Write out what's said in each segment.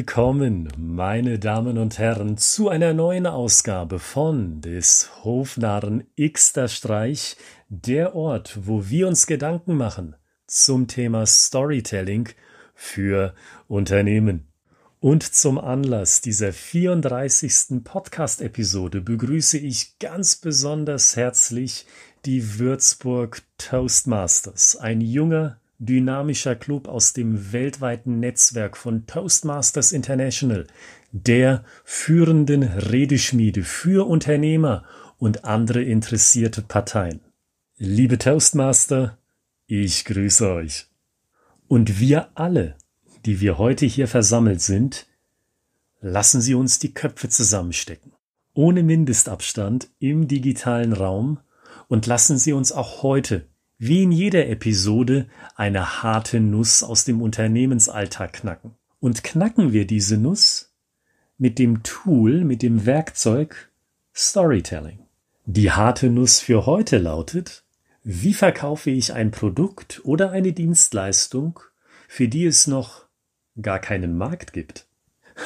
Willkommen, meine Damen und Herren, zu einer neuen Ausgabe von des Hofnarren Xter Streich, der Ort, wo wir uns Gedanken machen zum Thema Storytelling für Unternehmen. Und zum Anlass dieser 34. Podcast-Episode begrüße ich ganz besonders herzlich die Würzburg Toastmasters, ein junger, dynamischer Club aus dem weltweiten Netzwerk von Toastmasters International, der führenden Redeschmiede für Unternehmer und andere interessierte Parteien. Liebe Toastmaster, ich grüße euch. Und wir alle, die wir heute hier versammelt sind, lassen Sie uns die Köpfe zusammenstecken, ohne Mindestabstand im digitalen Raum und lassen Sie uns auch heute wie in jeder Episode eine harte Nuss aus dem Unternehmensalltag knacken. Und knacken wir diese Nuss mit dem Tool, mit dem Werkzeug Storytelling. Die harte Nuss für heute lautet, wie verkaufe ich ein Produkt oder eine Dienstleistung, für die es noch gar keinen Markt gibt?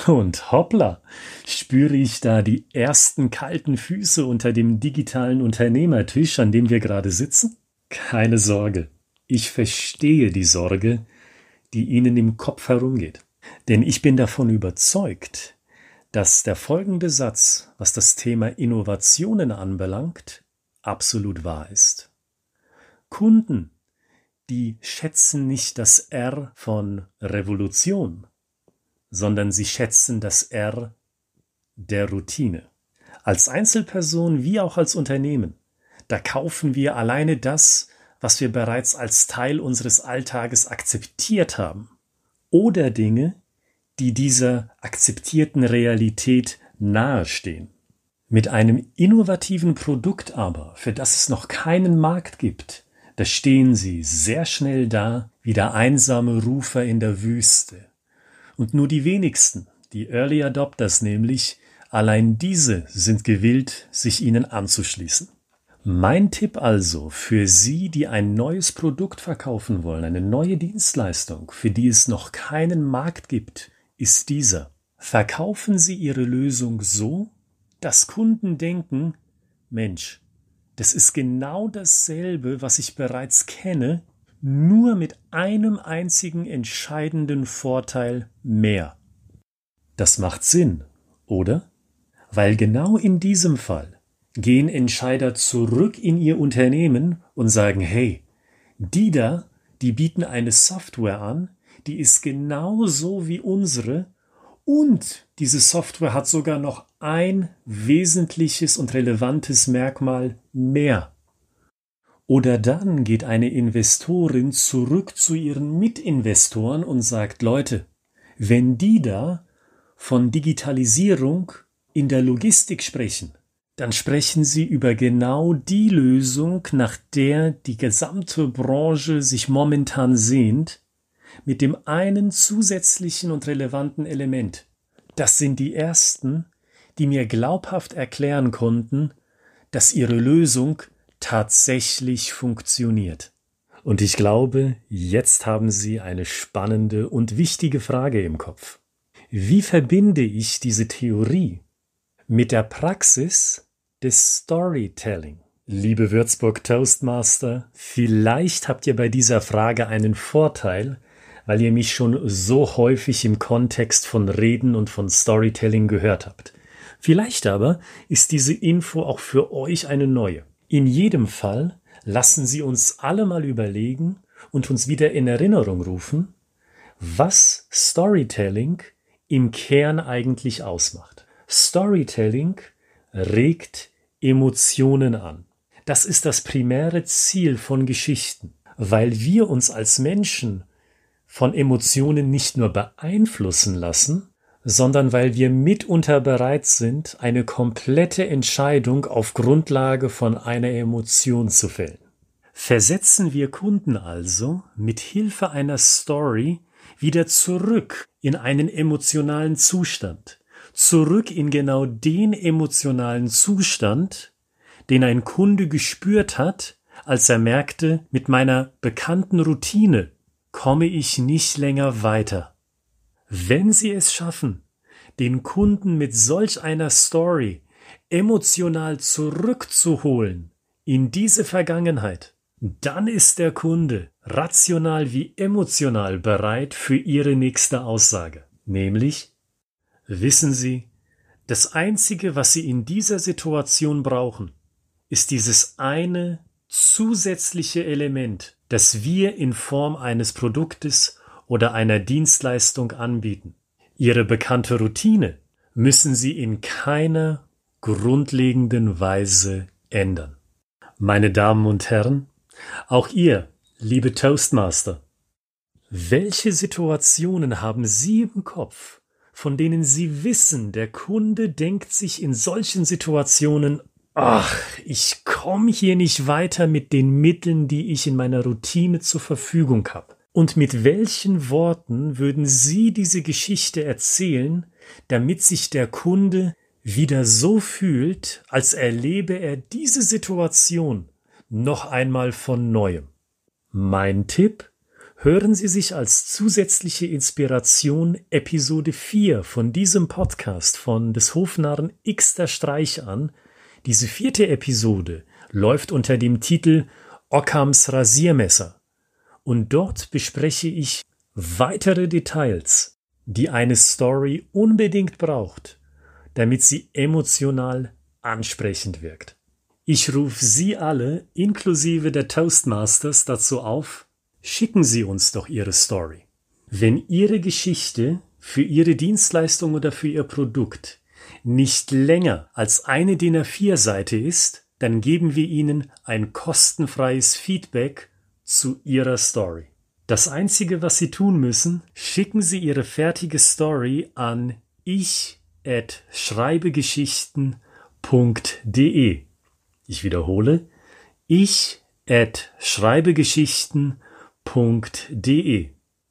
Und hoppla, spüre ich da die ersten kalten Füße unter dem digitalen Unternehmertisch, an dem wir gerade sitzen? Keine Sorge, ich verstehe die Sorge, die Ihnen im Kopf herumgeht. Denn ich bin davon überzeugt, dass der folgende Satz, was das Thema Innovationen anbelangt, absolut wahr ist. Kunden, die schätzen nicht das R von Revolution, sondern sie schätzen das R der Routine. Als Einzelperson wie auch als Unternehmen da kaufen wir alleine das, was wir bereits als Teil unseres Alltages akzeptiert haben, oder Dinge, die dieser akzeptierten Realität nahestehen. Mit einem innovativen Produkt aber, für das es noch keinen Markt gibt, da stehen sie sehr schnell da wie der einsame Rufer in der Wüste. Und nur die wenigsten, die Early Adopters nämlich, allein diese sind gewillt, sich ihnen anzuschließen. Mein Tipp also für Sie, die ein neues Produkt verkaufen wollen, eine neue Dienstleistung, für die es noch keinen Markt gibt, ist dieser. Verkaufen Sie Ihre Lösung so, dass Kunden denken, Mensch, das ist genau dasselbe, was ich bereits kenne, nur mit einem einzigen entscheidenden Vorteil mehr. Das macht Sinn, oder? Weil genau in diesem Fall gehen Entscheider zurück in ihr Unternehmen und sagen, hey, die da, die bieten eine Software an, die ist genauso wie unsere und diese Software hat sogar noch ein wesentliches und relevantes Merkmal mehr. Oder dann geht eine Investorin zurück zu ihren Mitinvestoren und sagt, Leute, wenn die da von Digitalisierung in der Logistik sprechen, dann sprechen Sie über genau die Lösung, nach der die gesamte Branche sich momentan sehnt, mit dem einen zusätzlichen und relevanten Element. Das sind die ersten, die mir glaubhaft erklären konnten, dass ihre Lösung tatsächlich funktioniert. Und ich glaube, jetzt haben Sie eine spannende und wichtige Frage im Kopf. Wie verbinde ich diese Theorie mit der Praxis des Storytelling. Liebe Würzburg Toastmaster, vielleicht habt ihr bei dieser Frage einen Vorteil, weil ihr mich schon so häufig im Kontext von Reden und von Storytelling gehört habt. Vielleicht aber ist diese Info auch für euch eine neue. In jedem Fall lassen Sie uns alle mal überlegen und uns wieder in Erinnerung rufen, was Storytelling im Kern eigentlich ausmacht. Storytelling regt Emotionen an. Das ist das primäre Ziel von Geschichten, weil wir uns als Menschen von Emotionen nicht nur beeinflussen lassen, sondern weil wir mitunter bereit sind, eine komplette Entscheidung auf Grundlage von einer Emotion zu fällen. Versetzen wir Kunden also mit Hilfe einer Story wieder zurück in einen emotionalen Zustand, zurück in genau den emotionalen Zustand, den ein Kunde gespürt hat, als er merkte, mit meiner bekannten Routine komme ich nicht länger weiter. Wenn Sie es schaffen, den Kunden mit solch einer Story emotional zurückzuholen in diese Vergangenheit, dann ist der Kunde rational wie emotional bereit für Ihre nächste Aussage. Nämlich, wissen Sie, das Einzige, was Sie in dieser Situation brauchen, ist dieses eine zusätzliche Element, das wir in Form eines Produktes oder einer Dienstleistung anbieten. Ihre bekannte Routine müssen Sie in keiner grundlegenden Weise ändern. Meine Damen und Herren, auch ihr, liebe Toastmaster, welche Situationen haben Sie im Kopf, von denen Sie wissen, der Kunde denkt sich in solchen Situationen, ach, ich komme hier nicht weiter mit den Mitteln, die ich in meiner Routine zur Verfügung habe. Und mit welchen Worten würden Sie diese Geschichte erzählen, damit sich der Kunde wieder so fühlt, als erlebe er diese Situation noch einmal von neuem? Mein Tipp? Hören Sie sich als zusätzliche Inspiration Episode 4 von diesem Podcast von des Hofnarren Xter Streich an. Diese vierte Episode läuft unter dem Titel Ockhams Rasiermesser und dort bespreche ich weitere Details, die eine Story unbedingt braucht, damit sie emotional ansprechend wirkt. Ich rufe Sie alle, inklusive der Toastmasters, dazu auf, schicken Sie uns doch Ihre Story. Wenn Ihre Geschichte für Ihre Dienstleistung oder für Ihr Produkt nicht länger als eine DIN A4-Seite ist, dann geben wir Ihnen ein kostenfreies Feedback zu Ihrer Story. Das Einzige, was Sie tun müssen, schicken Sie Ihre fertige Story an ich@schreibegeschichten.de. Ich wiederhole, ich@schreibegeschichten.de.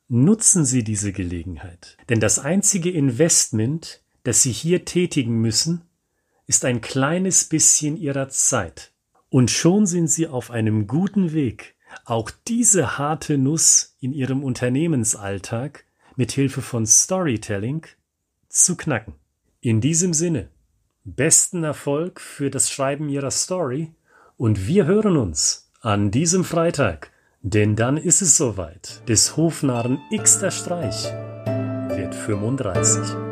Nutzen Sie diese Gelegenheit, denn das einzige Investment, das Sie hier tätigen müssen, ist ein kleines bisschen Ihrer Zeit. Und schon sind Sie auf einem guten Weg, auch diese harte Nuss in ihrem Unternehmensalltag mit Hilfe von Storytelling zu knacken. In diesem Sinne, besten Erfolg für das Schreiben Ihrer Story und wir hören uns an diesem Freitag, denn dann ist es soweit. Des Hofnarren Xter Streich wird 35.